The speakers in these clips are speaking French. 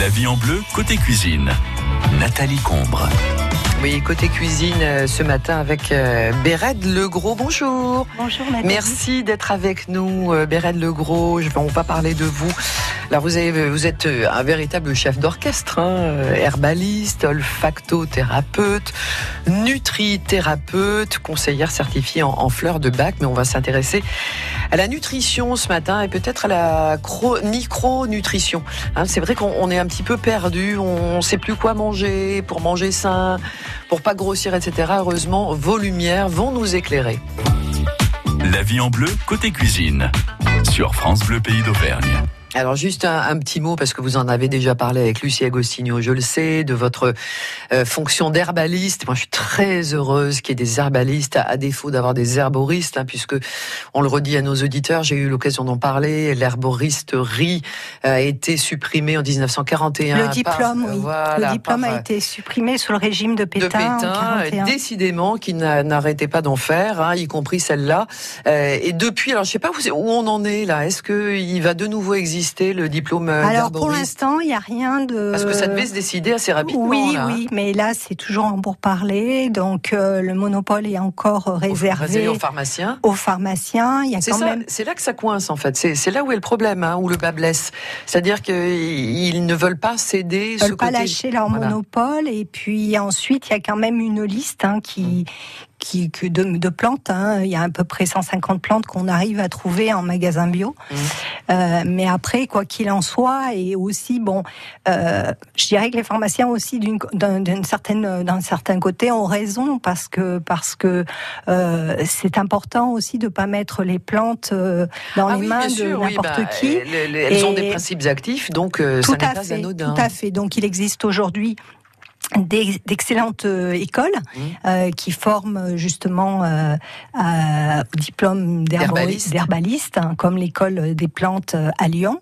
La vie en bleu, côté cuisine. Nathalie Combre. Oui, côté cuisine euh, ce matin avec euh, Béred Legros. Bonjour. Bonjour Nathalie. Merci d'être avec nous, euh, Béred Legros. Je- On va parler de vous. Alors vous, êtes euh, un véritable chef d'orchestre, hein, euh, herbaliste, olfactothérapeute, nutrithérapeute, conseillère certifiée en, fleurs de bac. Mais on va s'intéresser à la nutrition ce matin et peut-être à la cro- micronutrition. Hein, c'est vrai qu'on on est un petit peu perdu, on ne sait plus quoi manger pour manger sain, pour pas grossir, etc. Heureusement, vos lumières vont nous éclairer. La vie en bleu, côté cuisine. Sur France Bleu Pays d'Auvergne. Alors juste un, un petit mot parce que vous en avez déjà parlé avec Lucie Agostinho, je le sais, de votre euh, fonction d'herbaliste. Moi, je suis très heureuse qu'il y ait des herbalistes à, à défaut d'avoir des herboristes, hein, puisque on le redit à nos auditeurs. J'ai eu l'occasion d'en parler. L'herboristerie a été supprimée en 1941. Le par- diplôme, oui. voilà, le diplôme par, a euh, été supprimé sous le régime de de Pétain, en Pétain, 41. décidément, qui n'a- n'arrêtait pas d'en faire, hein, y compris celle-là. Euh, et depuis, alors je sais pas où, on en est là. Est-ce que il va de nouveau exister le diplôme euh, Alors pour l'instant, il n'y a rien de. Parce que ça devait se décider assez rapidement. Oui, là, hein. oui, mais là c'est toujours en pourparlers, donc euh, le monopole est encore réservé réservé aux pharmaciens. aux pharmaciens. Il y a C'est quand ça, même c'est là que ça coince en fait. C'est là où est le problème, hein, où le bas blesse. C'est-à-dire qu'ils ne veulent pas céder Ils ce veulent pas côté. lâcher leur Voilà. monopole et puis ensuite il y a quand même une liste hein, qui qui que de, de plantes hein. il y a à peu près 150 plantes qu'on arrive à trouver en magasin bio Mhm. Euh, mais après quoi qu'il en soit et aussi bon euh, je dirais que les pharmaciens aussi d'une d'un d'une certaine d'un certain côté ont raison parce que parce que euh, c'est important aussi de pas mettre les plantes dans Ah les oui, mains de sûr, oui, n'importe bah, qui elles- Elles ont des principes actifs, donc tout ça n'est à pas fait, anodin. tout à fait. Donc il existe aujourd'hui d'excellentes euh, écoles Mmh. euh, qui forment euh, justement euh, à- au diplôme D'herbaliste. hein, comme l'école des plantes euh, à Lyon,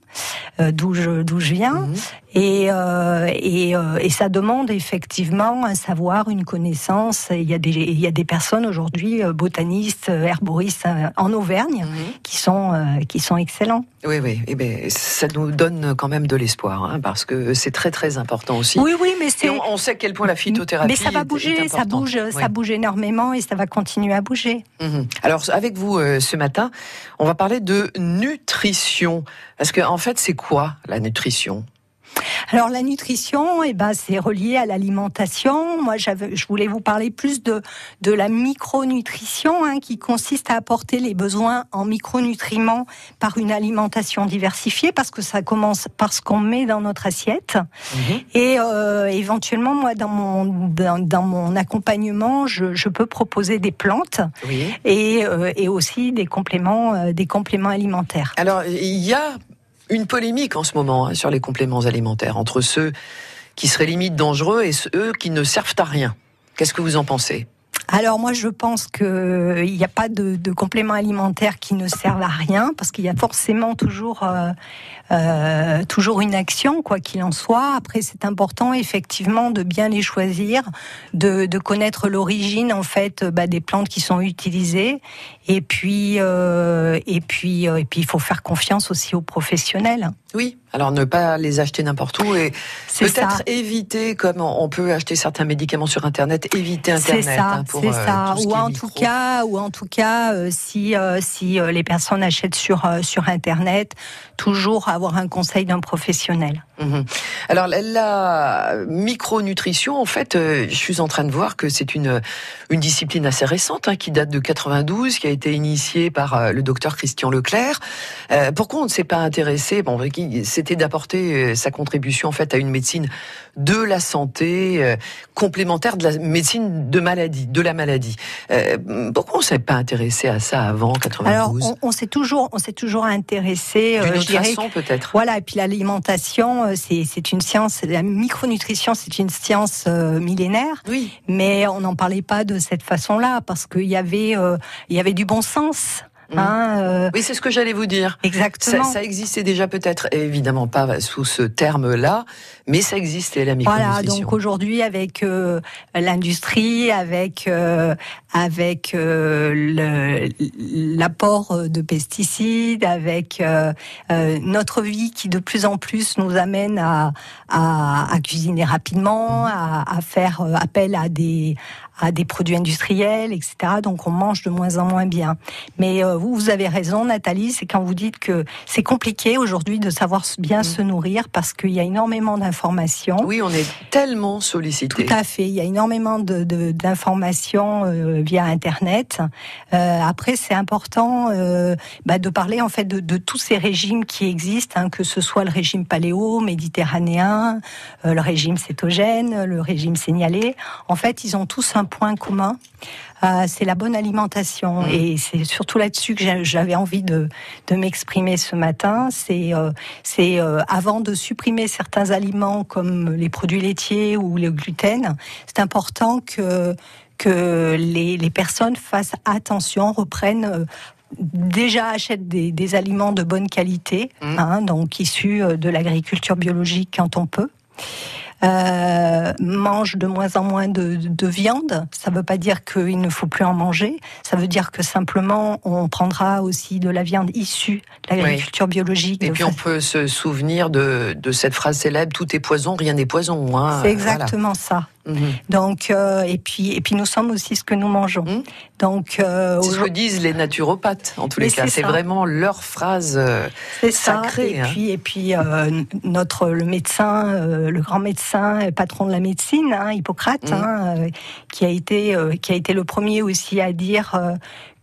euh, d'où je, d'où je viens. Mhm. Et, euh, et, euh, et ça demande effectivement un savoir, une connaissance. Il y a des, il y a des personnes aujourd'hui, euh, botanistes, euh, herboristes euh, en Auvergne, Mhm. qui sont, euh, qui sont excellents. Oui, oui. Eh ben, ça nous donne quand même de l'espoir, hein, parce que c'est très très important aussi. Oui, oui, mais c'est. on, on sait à quel point la phytothérapie. Mais ça va est bouger, ça bouge, Oui. ça bouge énormément et ça va continuer à bouger. Mhm. Alors avec vous euh, ce matin, on va parler de nutrition. Parce que en fait, c'est quoi la nutrition? Alors la nutrition, eh ben c'est relié à l'alimentation. Moi, je voulais vous parler plus de de la micronutrition, hein, qui consiste à apporter les besoins en micronutriments par une alimentation diversifiée, parce que ça commence par ce qu'on met dans notre assiette. Et euh, éventuellement, moi, dans mon dans, dans mon accompagnement, je, je peux proposer des plantes Oui. et, euh, et aussi des compléments, euh, des compléments alimentaires. Alors il y a une polémique en ce moment hein, sur les compléments alimentaires entre ceux qui seraient limite dangereux et ceux qui ne servent à rien. Qu'est-ce que vous en pensez? Alors moi, je pense que il n'y a pas de, de compléments alimentaires qui ne servent à rien, parce qu'il y a forcément toujours euh, euh, toujours une action, quoi qu'il en soit. Après, c'est important effectivement de bien les choisir, de, de connaître l'origine en fait bah, des plantes qui sont utilisées, et puis euh, et puis euh, et puis il faut faire confiance aussi aux professionnels. Oui. Alors ne pas les acheter n'importe où et C'est peut-être ça. éviter, comme on peut acheter certains médicaments sur Internet, éviter C'est Internet. ça, hein, pour, c'est euh, ça. tout ce Ou en tout cas, ou en tout cas, euh, si euh, si euh, les personnes achètent sur sur internet, toujours avoir un conseil d'un professionnel. Mhm. Alors la, la micronutrition, en fait, je suis en train de voir que c'est une une discipline assez récente hein, qui date de 92, qui a été initiée par le docteur Christian Leclerc. Pourquoi on ne s'est pas intéressé Bon, qui- c'était d'apporter euh, sa contribution en fait à une médecine de la santé euh, complémentaire de la médecine de maladie, de la maladie. Euh, pourquoi on ne s'est pas intéressé à ça avant 92 Alors, on, on s'est toujours on s'est toujours intéressé. D'une autre façon, peut-être. Voilà, et puis l'alimentation, c'est une science, la micronutrition, c'est une science millénaire, Oui. mais on n'en parlait pas de cette façon-là parce qu'il y avait il y avait du bon sens. Mmh. Hein, euh, oui, c'est ce que j'allais vous dire. Exactement. Ça, existait déjà peut-être, évidemment pas sous ce terme-là, mais ça existait la micronutrition. Voilà, donc aujourd'hui avec euh, l'industrie, avec euh, avec l'apport de pesticides, avec notre vie qui de plus en plus nous amène à, à, à cuisiner rapidement, à, à, faire appel à des à des produits industriels, etc. Donc on mange de moins en moins bien. Mais euh, vous, vous avez raison, Nathalie, c'est quand vous dites que c'est compliqué aujourd'hui de savoir bien mm. se nourrir parce qu'il y a énormément d'informations. Oui, on est tellement sollicité. Tout à fait. Il y a énormément d'informations de, euh, via Internet. Euh, après, c'est important bah, de parler en fait de, de, tous ces régimes qui existent, hein, que ce soit le régime paléo, méditerranéen, le régime cétogène, le régime signalé. En fait, ils ont tous un point commun, euh, c'est la bonne alimentation. Mmh. Et c'est surtout là-dessus que j'avais envie de, m'exprimer ce matin. C'est euh, euh, avant de supprimer certains aliments comme les produits laitiers ou le gluten, c'est important que que les, personnes fassent attention, reprennent déjà achètent des, aliments de bonne qualité, mmh. hein, donc issus de l'agriculture biologique quand on peut euh, mange de moins en moins de, de viande. Ça ne veut pas dire qu'il ne faut plus en manger. Ça veut dire que simplement on prendra aussi de la viande issue de l'agriculture biologique. Et puis on peut se souvenir de, de, cette phrase célèbre tout est poison, rien n'est poison. Hein. C'est exactement ça. Mhm. Donc euh, et puis et puis nous sommes aussi ce que nous mangeons. Mhm. Donc euh, c'est ce que disent les naturopathes en tous les cas. C'est vraiment leur phrase euh, sacrée. Et hein. puis et puis notre le médecin, le grand médecin, patron de la médecine, hein, Hippocrate, mhm. hein, qui a été qui a été le premier aussi à dire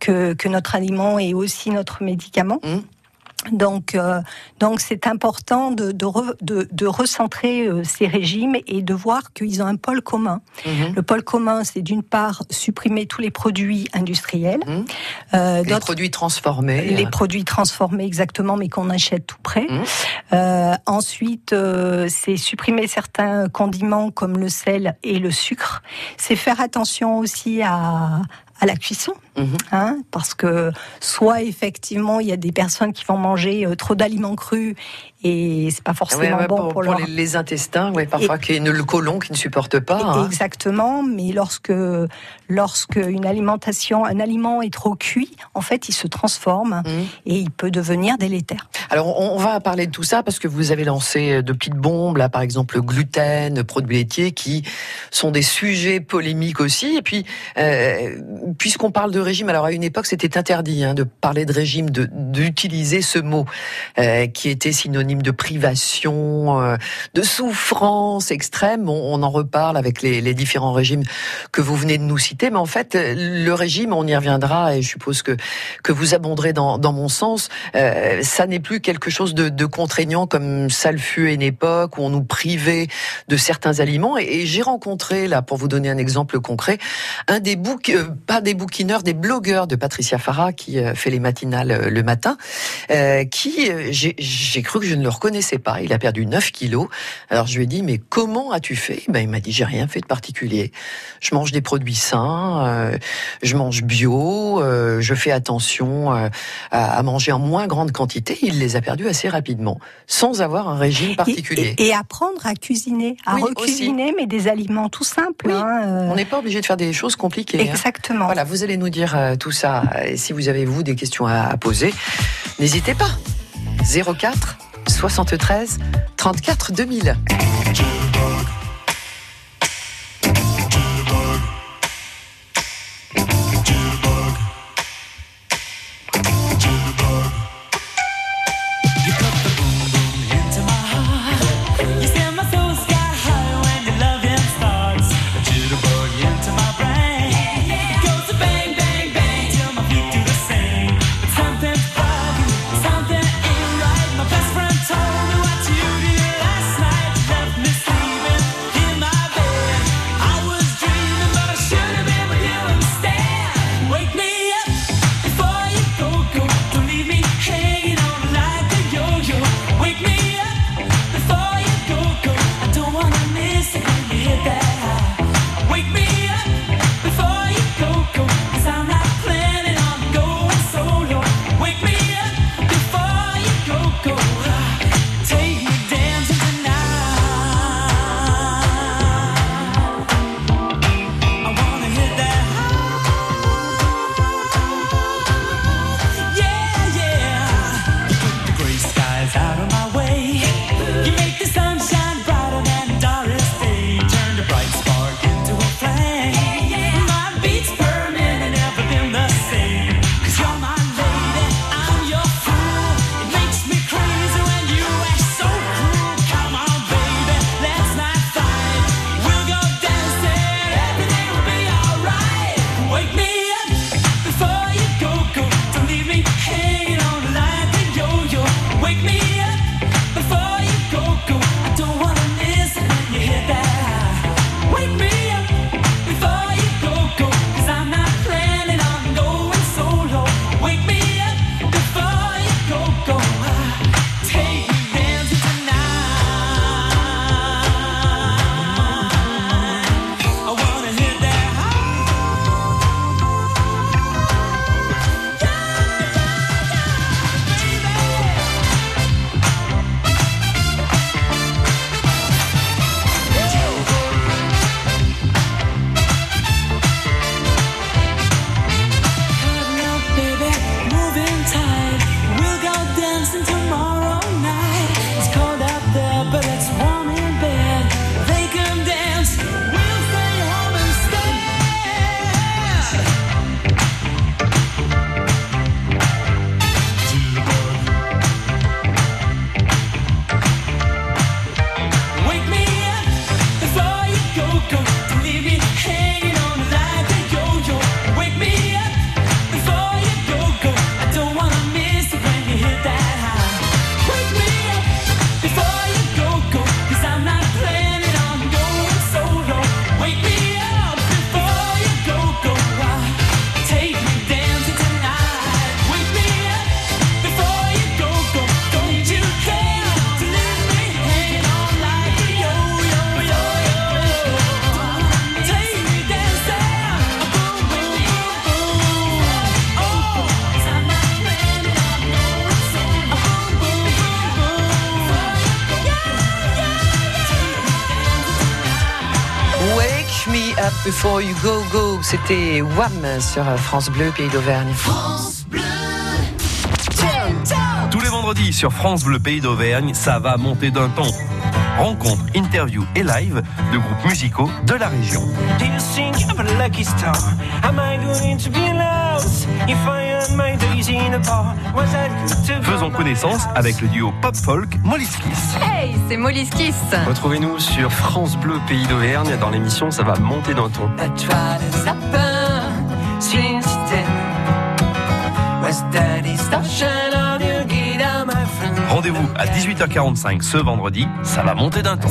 que que notre aliment est aussi notre médicament. Donc, euh, donc c'est important de, de, de, recentrer euh, ces régimes et de voir qu'ils ont un pôle commun. Mhm. Le pôle commun, c'est d'une part supprimer tous les produits industriels, mhm. euh, les produits transformés, les produits transformés exactement, mais qu'on achète tout près. Mhm. ensuite, c'est supprimer certains condiments comme le sel et le sucre. C'est faire attention aussi à, à la cuisson, mhm. hein, parce que soit effectivement il y a des personnes qui vont manger euh, trop d'aliments crus et c'est pas forcément bon pour, les, intestins, ouais, parfois a le côlon qui ne supporte pas. Hein. Exactement, mais lorsque lorsque une alimentation, un aliment est trop cuit, en fait, il se transforme mhm. et il peut devenir délétère. Alors on va parler de tout ça parce que vous avez lancé de petites bombes là, par exemple le gluten, produits laitiers, qui sont des sujets polémiques aussi. Et puis euh, puisqu'on parle de régime, alors à une époque c'était interdit hein, de parler de régime, d'utiliser ce mot euh, qui était synonyme de privation, euh, de souffrance extrême. On, en reparle avec les, différents régimes que vous venez de nous citer, mais en fait le régime, on y reviendra et je suppose que que vous abonderez dans, dans mon sens. Euh, ça n'est plus quelque chose de, de, contraignant comme ça le fut à une époque où on nous privait de certains aliments. Et, j'ai rencontré là, pour vous donner un exemple concret, un des boucs, euh, pas des bouquineurs, des blogueurs de Patricia Farah qui euh, fait les matinales euh, le matin, euh, qui j'ai cru que je ne le reconnaissais pas. Il a perdu 9 kilos. Alors je lui ai dit mais comment as-tu fait? Ben il m'a dit j'ai rien fait de particulier. Je mange des produits sains, je mange bio, je fais attention à, manger en moins grande quantité. Il les a perdus assez rapidement, sans avoir un régime particulier. Et, apprendre à cuisiner, à recuisiner, mais des aliments tout simples. Hein, On n'est pas obligé de faire des choses compliquées. Hein. Exactement. Voilà, vous allez nous dire euh, tout ça. Et si vous avez, vous, des questions à, poser, n'hésitez pas. 04 73 34 2000. Before You Go Go. C'était Wham sur France Bleu, Pays d'Auvergne. France Bleu. Tous les vendredis sur France Bleu Pays d'Auvergne, ça va monter d'un ton. Rencontres, interviews et live de groupes musicaux de la région. Faisons connaissance avec le duo pop-folk Molliskis. Hey, c'est Molliskis. Retrouvez-nous sur France Bleu Pays d'Auvergne dans l'émission Ça va monter d'un ton. Rendez-vous à 18h45 ce vendredi, ça va monter d'un ton.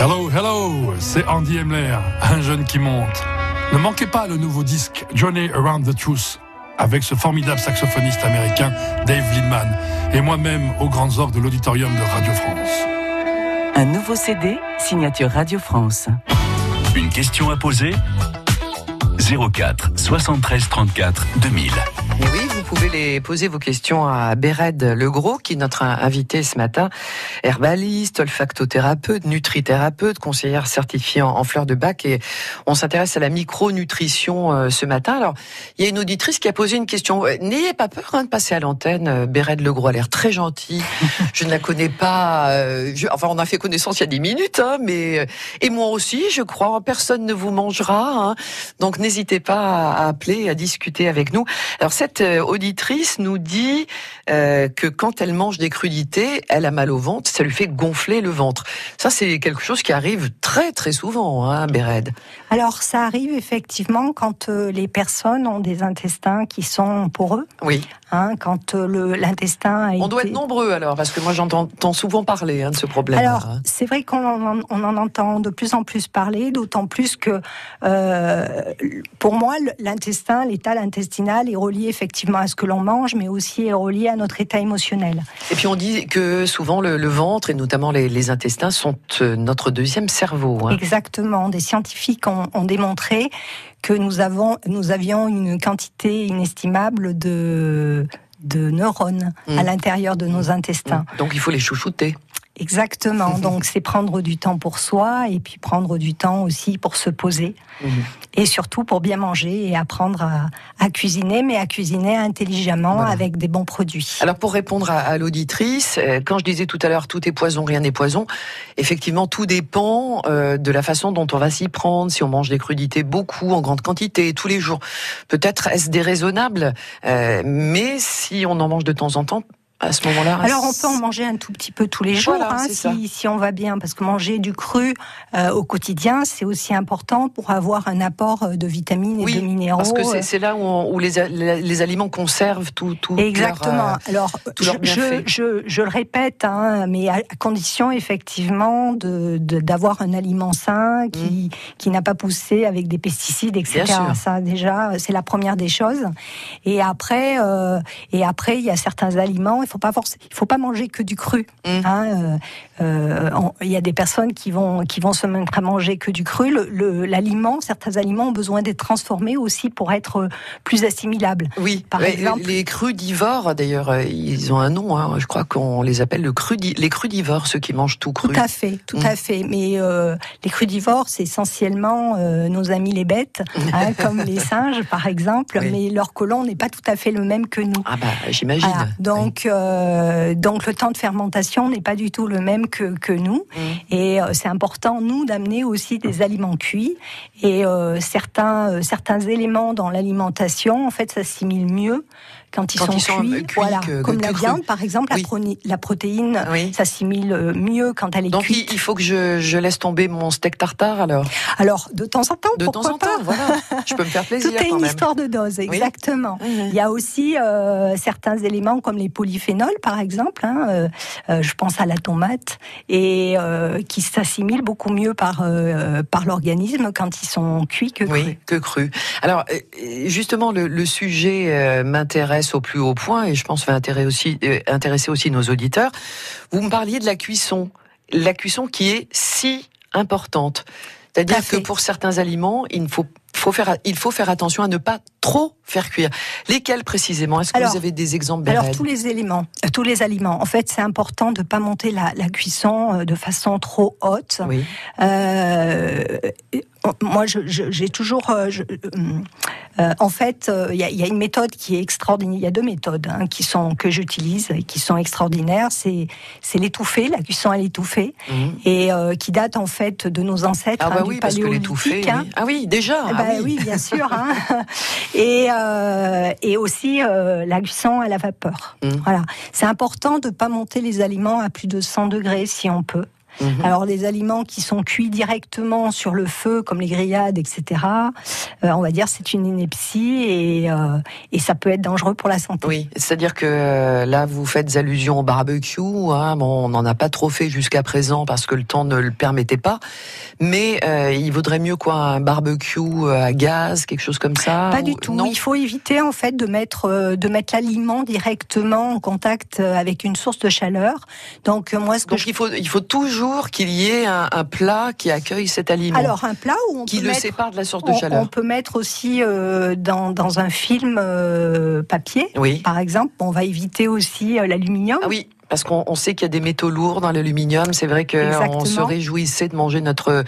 Hello, hello, c'est Andy Emler, un jeune qui monte. Ne manquez pas le nouveau disque Journey Around the Truth avec ce formidable saxophoniste américain Dave Lindman et moi-même aux grandes orgues de l'auditorium de Radio France. Un nouveau CD, signature Radio France. Une question à poser? 04 73 34 2000. Et oui, vous pouvez les poser vos questions à Béred Legros, qui est notre invité ce matin, herbaliste, olfactothérapeute, nutrithérapeute, conseillère certifiée en, fleurs de bac. Et on s'intéresse à la micronutrition euh, ce matin. Alors, il y a une auditrice qui a posé une question. Euh, n'ayez pas peur hein, de passer à l'antenne. Euh, Béred Legros a l'air très gentil. Je ne la connais pas. enfin, on a fait connaissance il y a 10 minutes, hein, mais et moi aussi, je crois. Personne ne vous mangera. Hein. Donc, n'hésitez pas à appeler, à discuter avec nous. Alors, cette euh, auditrice nous dit euh, que quand elle mange des crudités, elle a mal au ventre, ça lui fait gonfler le ventre. Ça, c'est quelque chose qui arrive très très souvent, hein, Béred. Alors, ça arrive effectivement quand euh, les personnes ont des intestins qui sont poreux. Oui. Hein, quand l'intestin On doit être nombreux alors, parce que moi j'entends souvent parler hein, de ce problème. Alors, c'est vrai qu'on en, entend de plus en plus parler, d'autant plus que pour moi, l'intestin, l'état intestinal est relié effectivement à ce que l'on mange, mais aussi est relié à notre état émotionnel. Et puis on dit que souvent le, ventre et notamment les, intestins sont euh, notre deuxième cerveau. Hein. Exactement. Des scientifiques ont, ont, démontré que nous avons, nous avions une quantité inestimable de de neurones à mmh. l'intérieur de nos intestins. Donc il faut les chouchouter. Exactement. Donc c'est prendre du temps pour soi et puis prendre du temps aussi pour se poser mhm. et surtout pour bien manger et apprendre à, cuisiner, mais à cuisiner intelligemment avec des bons produits. Alors pour répondre à, l'auditrice, euh, quand je disais tout à l'heure tout est poison, rien n'est poison, effectivement tout dépend euh, de la façon dont on va s'y prendre. Si on mange des crudités beaucoup, en grande quantité, tous les jours, peut-être est-ce déraisonnable, euh, mais si on en mange de temps en temps, à ce moment-là Alors on peut en manger un tout petit peu tous les jours, hein, si, si, on va bien, parce que manger du cru euh, au quotidien, c'est aussi important pour avoir un apport euh, de vitamines et de minéraux. Parce que c'est là où, où les, les, aliments conservent tout, tout Exactement. Leur, euh, Alors je, je, je, le répète, hein, mais à condition effectivement de d'avoir un aliment sain qui, mmh. qui n'a pas poussé avec des pesticides, etc. Ça déjà, c'est la première des choses. Et après, euh, et après, il y a certains aliments il faut pas il faut pas manger que du cru. Mmh. Hein, euh, euh, il y a des personnes qui vont qui vont se mettre à manger que du cru. L'aliment, certains aliments ont besoin d'être transformés aussi pour être plus assimilables. Oui, par exemple, les crudivores d'ailleurs, euh, ils ont un nom. Hein, je crois qu'on les appelle le crudi les crudivores, ceux qui mangent tout cru. Tout à fait, tout à mmh. fait. Mais les crudivores, c'est essentiellement nos amis les bêtes, hein, comme les singes par exemple. Mais leur côlon n'est pas tout à fait le même que nous. Ah bah j'imagine. Donc euh, donc le temps de fermentation n'est pas du tout le même que, que nous. Mmh. Et euh, c'est important, nous, d'amener aussi des aliments cuits. Et euh, certains, certains éliments dans l'alimentation, en fait, s'assimilent mieux quand ils, sont, cuits, voilà, comme la viande par exemple, la, protéine s'assimile euh, mieux quand elle est Donc, cuite. Donc il faut que je, je, laisse tomber mon steak tartare alors? Alors de temps en temps, de temps en temps, voilà. Je peux me faire plaisir. Tout est une histoire de dose, exactement. Il y a aussi euh, certains éléments comme les polyphénols par exemple. Hein, euh, je pense à la tomate et qui s'assimilent beaucoup mieux par par l'organisme quand ils sont cuits que crus. Oui, que crus. Alors justement le, le sujet m'intéresse au plus haut point et je pense va intéresser aussi, euh, intéresser aussi nos auditeurs. Vous me parliez de la cuisson, la cuisson qui est si importante. C'est-à-dire que pour certains aliments, il faut, faut faire, il faut faire attention à ne pas trop faire cuire. Lesquels précisément? Est-ce que vous avez des exemples Alors tous les éléments, euh, tous les aliments. En fait, c'est important de pas monter la, cuisson euh, de façon trop haute. Oui. Euh, moi, j'ai toujours. Euh, euh, en fait, euh, il y, a une méthode qui est extraordinaire. Il y a deux méthodes hein, qui sont que j'utilise et qui sont extraordinaires. C'est c'est l'étouffé, la cuisson à l'étouffé, mhm. et qui date en fait de nos ancêtres ah bah hein, oui, parce que. Hein. Ah oui, déjà. Ah bah oui. bien sûr. Hein. et et aussi la cuisson à la vapeur. Mhm. Voilà. C'est important de pas monter les aliments à plus de 100 degrés si on peut. Mhm. Alors les aliments qui sont cuits directement sur le feu, comme les grillades, etc., euh, on va dire c'est une ineptie et, euh, et ça peut être dangereux pour la santé. Oui, c'est-à-dire que euh, là vous faites allusion au barbecue. Hein, bon, on n'en a pas trop fait jusqu'à présent parce que le temps ne le permettait pas. Mais il vaudrait mieux quoi un barbecue à gaz, quelque chose comme ça Pas du tout. il faut éviter en fait de mettre de mettre l'aliment directement en contact avec une source de chaleur. Donc moi ce que Donc il faut il faut toujours qu'il y ait un, plat qui accueille cet aliment. Alors un plat où on qui le sépare de la source de chaleur. On peut mettre aussi euh, dans, dans, un film euh, papier, oui. par exemple. On va éviter aussi euh, l'aluminium. Ah oui, parce qu'on sait qu'il y a des métaux lourds dans l'aluminium. C'est vrai qu'on se réjouissait de manger notre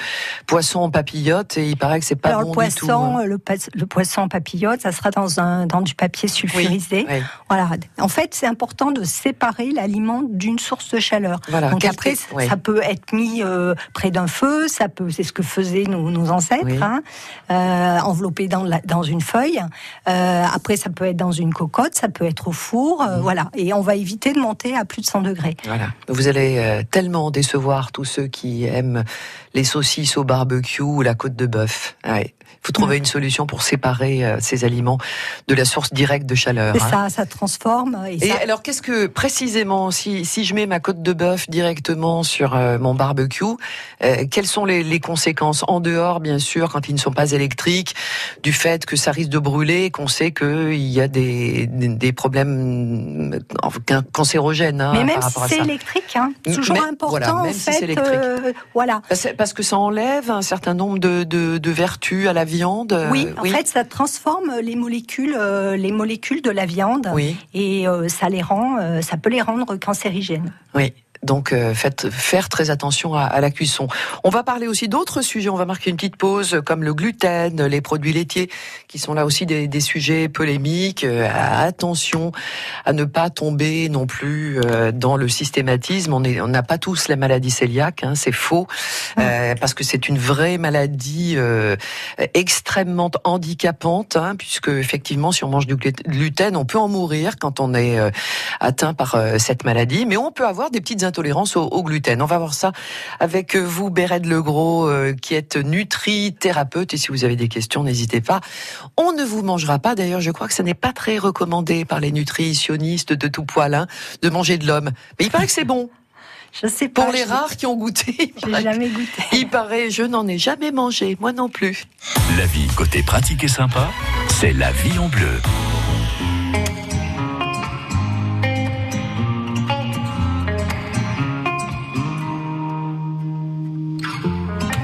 poisson en papillote et il paraît que c'est pas bon le poisson, du tout. Hein. Le, le, poisson en papillote, ça sera dans un dans du papier sulfurisé. Voilà. En fait, c'est important de séparer l'aliment d'une source de chaleur. Voilà. Donc après, ça peut être mis euh, près d'un feu. Ça peut, c'est ce que faisaient nos, nos ancêtres, hein, euh, enveloppé dans la, dans une feuille. Euh, après, ça peut être dans une cocotte, ça peut être au four. Euh, mmh. Voilà. Et on va éviter de monter à plus de Voilà. Vous allez euh, tellement décevoir tous ceux qui aiment les saucisses au barbecue ou la côte de bœuf. Ouais faut trouver une solution pour séparer euh, ces aliments de la source directe de chaleur. Et hein. ça, ça transforme. Et, alors, qu'est-ce que précisément, si, si je mets ma côte de bœuf directement sur euh, mon barbecue, euh, quelles sont les, les, conséquences? En dehors, bien sûr, quand ils ne sont pas électriques, du fait que ça risque de brûler, qu'on sait qu'il y a des, des, problèmes cancérogènes hein, Mais même si c'est électrique, hein, toujours important voilà, en fait. voilà. Parce, que ça enlève un certain nombre de, de, de vertus à la viande euh, Oui, en fait, ça transforme les molécules, euh, les molécules de la viande et euh, ça les rend, ça peut les rendre cancérigènes. Oui. Donc euh, faites faire très attention à, la cuisson. On va parler aussi d'autres sujets. On va marquer une petite pause, comme le gluten, les produits laitiers, qui sont là aussi des, sujets polémiques. Euh, attention à ne pas tomber non plus euh, dans le systématisme. On n'a on pas tous la maladie cœliaque, hein, c'est faux, parce que c'est une vraie maladie extrêmement handicapante, hein, puisque effectivement, si on mange du gluten, on peut en mourir quand on est atteint par cette maladie, mais on peut avoir des petites intolérance au, gluten. On va voir ça avec vous, Béred Legros, euh, qui êtes nutri-thérapeute. Et si vous avez des questions, n'hésitez pas. On ne vous mangera pas. D'ailleurs, je crois que ce n'est pas très recommandé par les nutritionnistes de tout poil hein, de manger de l'homme. Mais il paraît que c'est bon. Je sais pas. Pour les rares qui ont goûté. J'ai jamais goûté. Il paraît, je n'en ai jamais mangé. Moi non plus. La vie côté pratique et sympa, c'est la vie en bleu.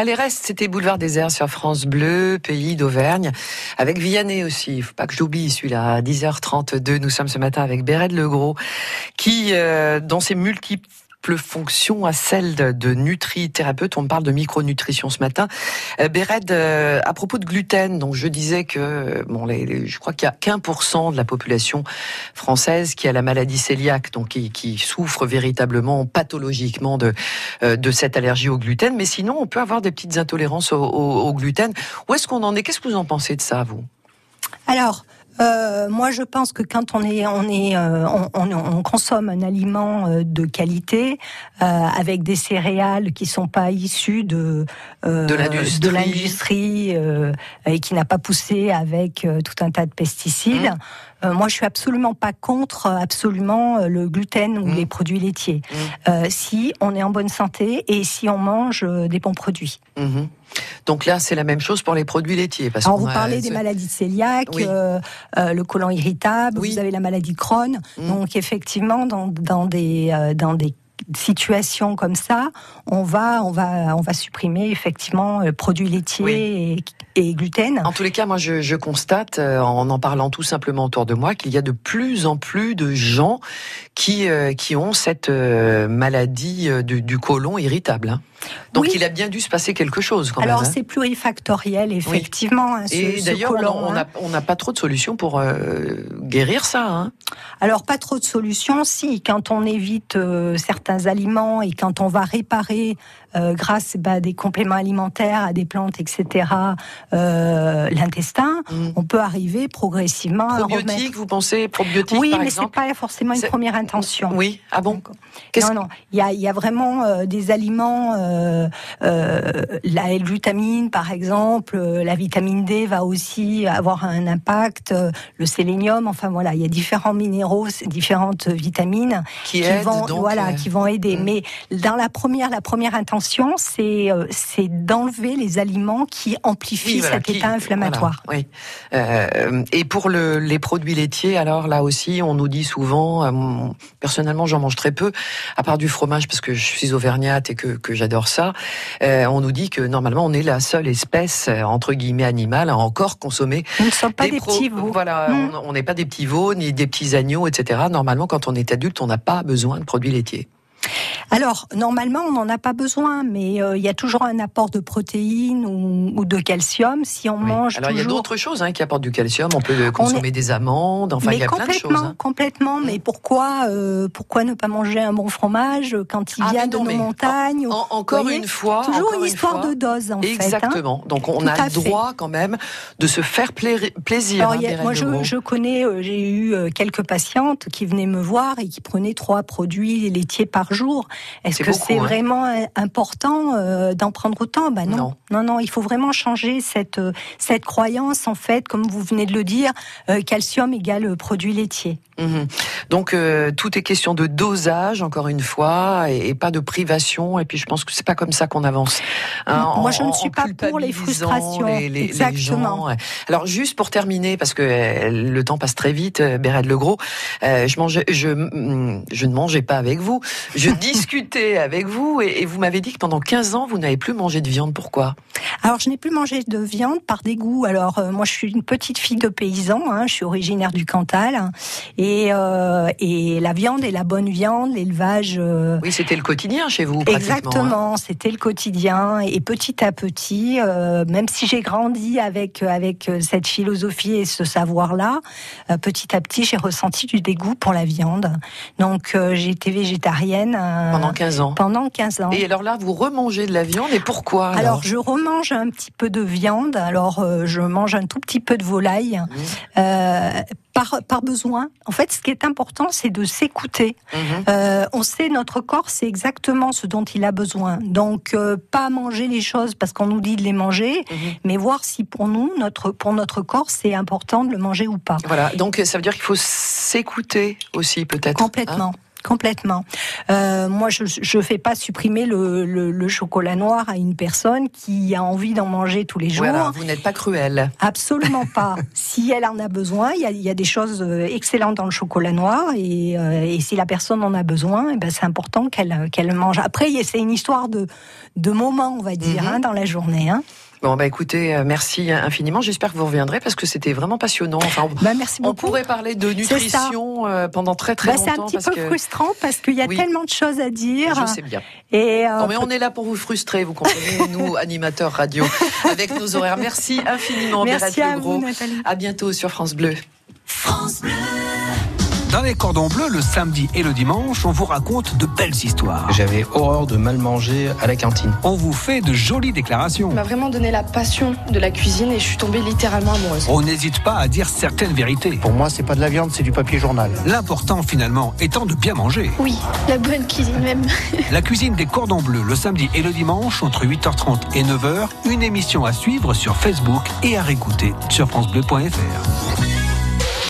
Allez, reste, c'était Boulevard Désert sur France Bleu, pays d'Auvergne, avec Vianney aussi. Faut pas que j'oublie celui-là. À 10h32, nous sommes ce matin avec Béred Legros, qui, euh, dans ses multiples fonctions à celle de, de nutrithérapeute, on parle de micronutrition ce matin. Euh, Béred, euh, à propos de gluten, donc je disais que, bon, je crois qu'il y a qu'un pour cent de la population française qui a la maladie cœliaque, donc qui, souffre véritablement, pathologiquement de, euh, de cette allergie au gluten. Mais sinon, on peut avoir des petites intolérances au- au gluten. Où est-ce qu'on en est? Qu'est-ce que vous en pensez de ça, vous? Alors, euh, moi, je pense que quand on est, on est, euh, on, on- on consomme un aliment euh, de qualité euh, avec des céréales qui sont pas issues de euh, De l'industrie. euh, et qui n'a pas poussé avec tout un tas de pesticides. Mmh. Moi, je suis absolument pas contre absolument le gluten ou Mmh. les produits laitiers, Mmh. Euh, si on est en bonne santé et si on mange des bons produits. Mhm. Donc là, c'est la même chose pour les produits laitiers. Parce Alors vous a- parlez des maladies cœliaques, Oui. euh, euh, le côlon irritable, Oui. vous avez la maladie Crohn. Mm. Donc effectivement, dans, dans des euh, dans des situations comme ça, on va on va on va supprimer effectivement produits laitiers et, et gluten. En tous les cas, moi, je, je constate, en en parlant tout simplement autour de moi, qu'il y a de plus en plus de gens qui qui ont cette maladie du, du côlon irritable. Hein. Donc, Oui. il a bien dû se passer quelque chose quand Alors même. hein. c'est plurifactoriel effectivement. hein, ce- Et ce d'ailleurs, on hein. n'a n'a pas trop de solutions pour euh, guérir ça. Hein. Alors pas trop de solutions, si quand on évite euh, certains aliments et quand on va réparer euh, grâce bah, à des compléments alimentaires, à des plantes, etc. l'intestin, Mm. on peut arriver progressivement à remettre. Probiotiques, vous pensez probiotiques Oui, par mais c'est exemple pas forcément une première intention. Oui, ah bon Non, non, il y a, il y a vraiment des aliments, euh, euh, la L-glutamine par exemple, euh, la vitamine D va aussi avoir un impact, le sélénium, enfin voilà, il y a différents minéraux, différentes vitamines qui, vont, donc voilà, qui vont aider. mm. Mais dans la première, la première intention, c'est c'est d'enlever les aliments qui amplifient Oui, voilà, cet qui- état inflammatoire. voilà, oui. Et pour le, les produits laitiers, alors là aussi, on nous dit souvent, personnellement, j'en mange très peu, à part du fromage parce que je suis auvergnate et que, que j'adore ça. euh, on nous dit que normalement, on est la seule espèce euh, entre guillemets animale à encore consommer ne pas des, petits veaux. Voilà, Mm. on on n'est pas des petits veaux ni des petits agneaux, etc. Normalement, quand on est adulte, on n'a pas besoin de produits laitiers. Alors, normalement, on n'en a pas besoin, mais euh, il y a toujours un apport de protéines ou, ou de calcium si on Oui. mange Alors, il y a d'autres choses hein, qui apportent du calcium. On peut consommer des amandes. Enfin, mais il y a plein de complètement, choses. hein. complètement. Mm. Mais pourquoi, euh, pourquoi ne pas manger un bon fromage quand il Ah, vient mais de nos montagnes En- encore voyez, une fois, Toujours une histoire fois. de dose, en fait. hein. Exactement. Donc on Tout a le fait. droit quand même de se faire pla- plaisir. Alors, a- moi, je, connais, euh, j'ai eu euh, quelques patientes qui venaient me voir et qui prenaient trois produits laitiers par jour. Est-ce que c'est hein. vraiment euh, important euh, d'en prendre autant? Ben non. Non. non, non, il faut vraiment changer cette euh, cette croyance en fait, comme vous venez de le dire, euh, calcium égale produit laitier. Mhm. Donc euh, tout est question de dosage, encore une fois, et, et pas de privation. Et puis je pense que c'est pas comme ça qu'on avance. Hein, Moi, en- je ne suis pas pour les frustrations. les- les- les Exactement. Alors juste pour terminer, parce que le temps passe très vite, Béret Legros, euh, je mangeais, je, mm, je ne mangeais pas avec vous, je discutais avec vous, et, et vous m'avez dit que pendant 15 ans vous n'avez plus mangé de viande. Pourquoi? Alors, je n'ai plus mangé de viande par dégoût. Alors, euh, moi, je suis une petite fille de paysan. hein, je suis originaire du Cantal. Et, euh, et la viande est la bonne viande, l'élevage. euh, Oui, c'était le quotidien chez vous. hein. Exactement, c'était le quotidien et petit à petit, même si j'ai grandi avec avec cette philosophie et ce savoir-là, petit à petit j'ai ressenti du dégoût pour la viande. Donc j'ai été végétarienne Pendant 15 ans. pendant 15 ans. Et alors là, vous remangez de la viande, et pourquoi alors, Alors, je remange un petit peu de viande. Alors, euh, je mange un tout petit peu de volaille euh, par, par besoin. En fait, ce qui est important, c'est de s'écouter. Mhm. Euh, on sait notre corps, c'est exactement ce dont il a besoin. Donc, euh, pas manger les choses parce qu'on nous dit de les manger, Mhm. mais voir si pour nous, notre pour notre corps, c'est important de le manger ou pas. Voilà, donc ça veut dire qu'il faut s'écouter aussi peut-être. hein Complètement. Euh, moi, je ne fais pas supprimer le, le- le chocolat noir à une personne qui a envie d'en manger tous les jours. Voilà, vous n'êtes pas cruel. Absolument pas. si elle en a besoin, il y y a des choses euh, excellentes dans le chocolat noir et, euh, et si la personne en a besoin, eh ben c'est important qu'elle qu'elle mange. Après, c'est une histoire de de moment, on va dire, Mhm. hein, dans la journée. Hein. Bon, bah écoutez, euh, merci infiniment. J'espère que vous reviendrez parce que c'était vraiment passionnant. Enfin, on, Bah, merci on beaucoup. pourrait parler de C'est nutrition euh, pendant très très Bah, c'est longtemps. un petit parce peu que frustrant parce qu'il y a Oui. tellement de choses à dire. je sais bien. Et euh, Non, mais on est là pour vous frustrer, vous comprenez, nous, animateurs radio, avec nos horaires. Merci infiniment, merci Bérette à vous, Nathalie. À bientôt sur France Bleu. Dans les cordons bleus, le samedi et le dimanche, on vous raconte de belles histoires. J'avais horreur de mal manger à la cantine. On vous fait de jolies déclarations. Ça m'a vraiment donné la passion de la cuisine et je suis tombée littéralement amoureuse. On n'hésite pas à dire certaines vérités. Pour moi, c'est pas de la viande, c'est du papier journal. L'important finalement étant de bien manger. Oui, la bonne cuisine même. La cuisine des cordons bleus le samedi et le dimanche entre 8h30 et 9h, une émission à suivre sur Facebook et à réécouter sur francebleu.fr.